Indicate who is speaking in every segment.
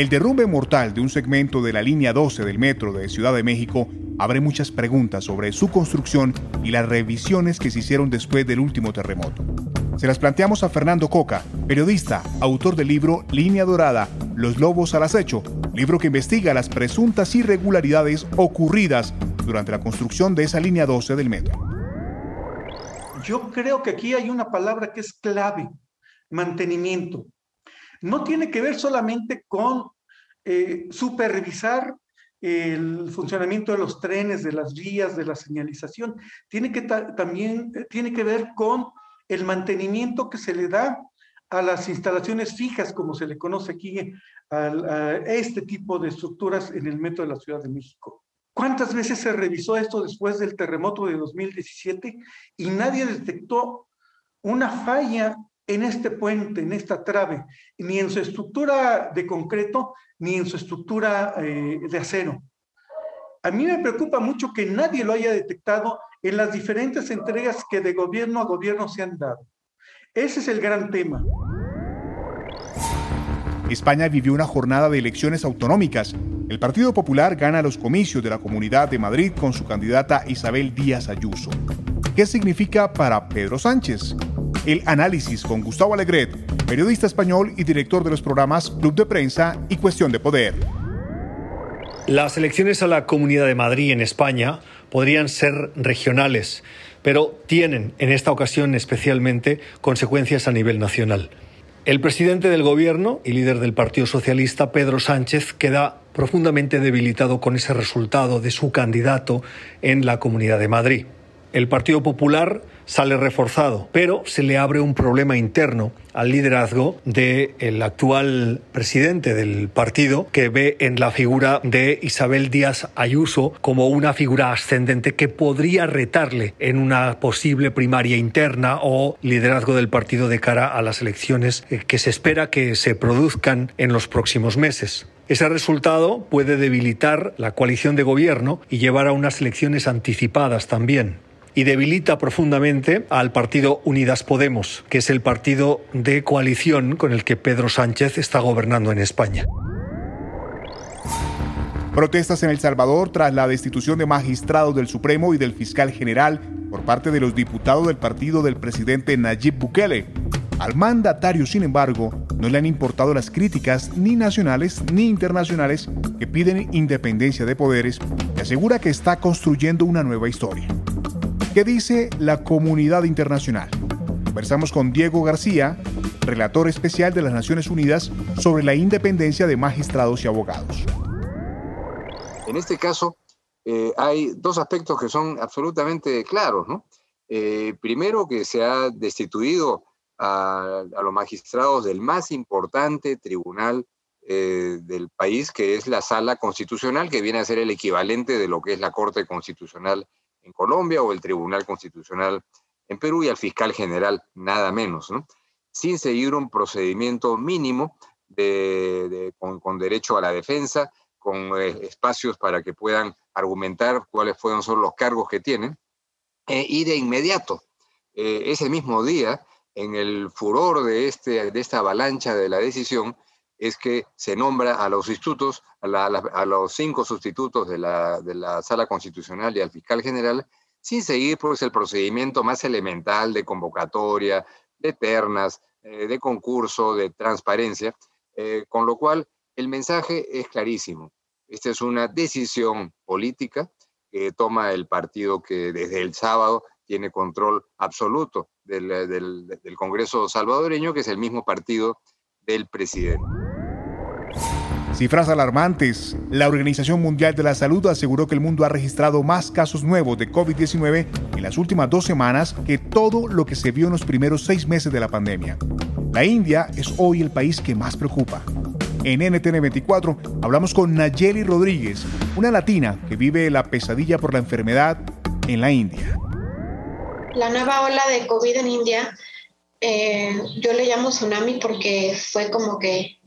Speaker 1: El derrumbe mortal de un segmento de la línea 12 del metro de Ciudad de México abre muchas preguntas sobre su construcción y las revisiones que se hicieron después del último terremoto. Se las planteamos a Fernando Coca, periodista, autor del libro Línea Dorada, Los Lobos al Acecho, libro que investiga las presuntas irregularidades ocurridas durante la construcción de esa línea 12 del metro.
Speaker 2: Yo creo que aquí hay una palabra que es clave, mantenimiento no tiene que ver solamente con eh, supervisar el funcionamiento de los trenes, de las vías, de la señalización, tiene que también eh, tiene que ver con el mantenimiento que se le da a las instalaciones fijas, como se le conoce aquí, a, este tipo de estructuras en el metro de la Ciudad de México. ¿Cuántas veces se revisó esto después del terremoto de 2017 y nadie detectó una falla en este puente, en esta trave, ni en su estructura de concreto, ni en su estructura eh, de acero. A mí me preocupa mucho que nadie lo haya detectado en las diferentes entregas que de gobierno a gobierno se han dado. Ese es el gran tema.
Speaker 1: España vivió una jornada de elecciones autonómicas. El Partido Popular gana los comicios de la Comunidad de Madrid con su candidata Isabel Díaz Ayuso. ¿Qué significa para Pedro Sánchez? El análisis con Gustavo Alegret, periodista español y director de los programas Club de Prensa y Cuestión de Poder.
Speaker 3: Las elecciones a la Comunidad de Madrid en España podrían ser regionales, pero tienen en esta ocasión especialmente consecuencias a nivel nacional. El presidente del Gobierno y líder del Partido Socialista, Pedro Sánchez, queda profundamente debilitado con ese resultado de su candidato en la Comunidad de Madrid. El Partido Popular sale reforzado, pero se le abre un problema interno al liderazgo del actual presidente del partido, que ve en la figura de Isabel Díaz Ayuso como una figura ascendente que podría retarle en una posible primaria interna o liderazgo del partido de cara a las elecciones que se espera que se produzcan en los próximos meses. Ese resultado puede debilitar la coalición de gobierno y llevar a unas elecciones anticipadas también y debilita profundamente al partido Unidas Podemos, que es el partido de coalición con el que Pedro Sánchez está gobernando en España.
Speaker 1: Protestas en El Salvador tras la destitución de magistrados del Supremo y del fiscal general por parte de los diputados del partido del presidente Nayib Bukele. Al mandatario, sin embargo, no le han importado las críticas ni nacionales ni internacionales que piden independencia de poderes y asegura que está construyendo una nueva historia. ¿Qué dice la comunidad internacional? Conversamos con Diego García, relator especial de las Naciones Unidas sobre la independencia de magistrados y abogados.
Speaker 4: En este caso, eh, hay dos aspectos que son absolutamente claros. Eh, primero, que se ha destituido a, los magistrados del más importante tribunal eh, del país, que es la sala constitucional, que viene a ser el equivalente de lo que es la Corte Constitucional en Colombia o el Tribunal Constitucional en Perú y al fiscal general, nada menos, ¿no? sin seguir un procedimiento mínimo de, con, derecho a la defensa, con eh, espacios para que puedan argumentar cuáles fueron son los cargos que tienen, eh, y de inmediato, eh, ese mismo día, en el furor de, este, de esta avalancha de la decisión, es que se nombra a los sustitutos, a, los cinco sustitutos de la, la, Sala Constitucional y al fiscal general, sin seguir pues, el procedimiento más elemental de convocatoria, de ternas, eh, de concurso, de transparencia, eh, con lo cual el mensaje es clarísimo. Esta es una decisión política que toma el partido que desde el sábado tiene control absoluto del Congreso salvadoreño, que es el mismo partido del presidente.
Speaker 1: Cifras alarmantes. La Organización Mundial de la Salud aseguró que el mundo ha registrado más casos nuevos de COVID-19 en las últimas dos semanas que todo lo que se vio en los primeros seis meses de la pandemia. La India es hoy el país que más preocupa. En NTN 24 hablamos con Nayeli Rodríguez, una latina que vive la pesadilla por la enfermedad en la India.
Speaker 5: La nueva ola de COVID en India, eh, yo le llamo tsunami porque fue como que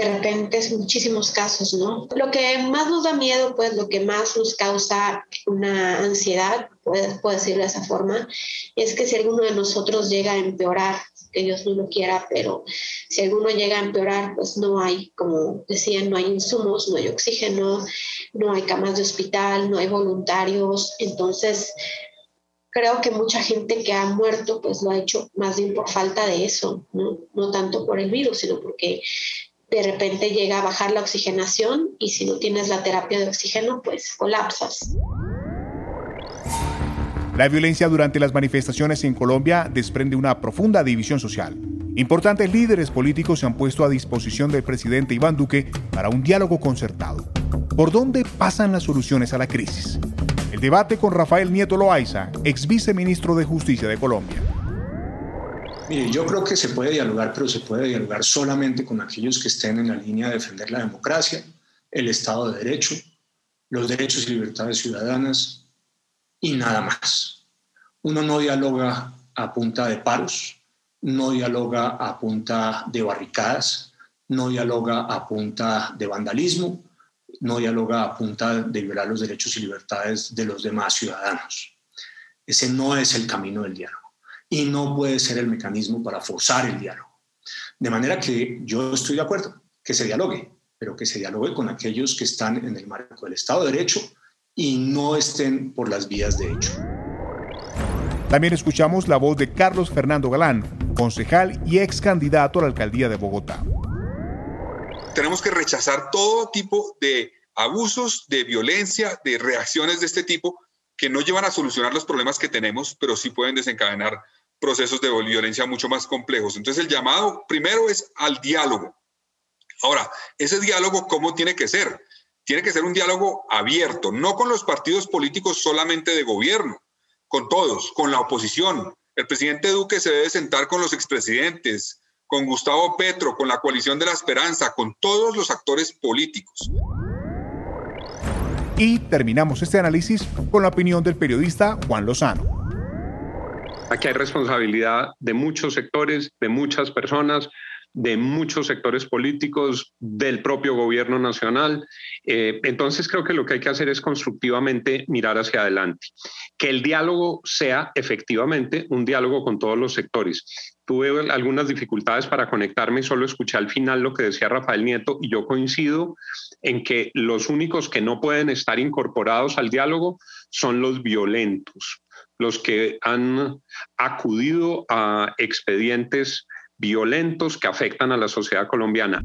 Speaker 5: de repente es muchísimos casos, ¿no? Lo que más nos da miedo, pues lo que más nos causa una ansiedad, puedo, decirlo de esa forma, es que si alguno de nosotros llega a empeorar, que Dios no lo quiera, pero si alguno llega a empeorar, pues no hay, como decían, no hay insumos, no hay oxígeno, no hay camas de hospital, no hay voluntarios, entonces creo que mucha gente que ha muerto pues lo ha hecho más bien por falta de eso, ¿no? no tanto por el virus, sino porque de repente llega a bajar la oxigenación y si no tienes la terapia de oxígeno, pues colapsas.
Speaker 1: La violencia durante las manifestaciones en Colombia desprende una profunda división social. Importantes líderes políticos se han puesto a disposición del presidente Iván Duque para un diálogo concertado. ¿Por dónde pasan las soluciones a la crisis? El debate con Rafael Nieto Loaiza, ex viceministro de Justicia de Colombia.
Speaker 6: Mire, yo creo que se puede dialogar, pero se puede dialogar solamente con aquellos que estén en la línea de defender la democracia, el Estado de Derecho, los derechos y libertades ciudadanas y nada más. Uno no dialoga a punta de paros, no dialoga a punta de barricadas, no dialoga a punta de vandalismo, no dialoga a punta de violar los derechos y libertades de los demás ciudadanos. Ese no es el camino del diálogo y no puede ser el mecanismo para forzar el diálogo. De manera que yo estoy de acuerdo que se dialogue, pero que se dialogue con aquellos que están en el marco del Estado de Derecho y no estén por las vías de hecho.
Speaker 1: También escuchamos la voz de Carlos Fernando Galán, concejal y ex candidato a la alcaldía de Bogotá.
Speaker 7: Tenemos que rechazar todo tipo de abusos, de violencia, de reacciones de este tipo que no llevan a solucionar los problemas que tenemos, pero sí pueden desencadenar procesos de violencia mucho más complejos. Entonces el llamado primero es al diálogo. Ahora, ese diálogo, ¿cómo tiene que ser? Tiene que ser un diálogo abierto, no con los partidos políticos solamente de gobierno, con todos, con la oposición. El presidente Duque se debe sentar con los expresidentes, con Gustavo Petro, con la coalición de la esperanza, con todos los actores políticos.
Speaker 1: Y terminamos este análisis con la opinión del periodista Juan Lozano.
Speaker 8: Aquí hay responsabilidad de muchos sectores, de muchas personas, de muchos sectores políticos, del propio gobierno nacional. Eh, entonces creo que lo que hay que hacer es constructivamente mirar hacia adelante. Que el diálogo sea efectivamente un diálogo con todos los sectores. Tuve algunas dificultades para conectarme, solo escuché al final lo que decía Rafael Nieto y yo coincido en que los únicos que no pueden estar incorporados al diálogo son los violentos los que han acudido a expedientes violentos que afectan a la sociedad colombiana.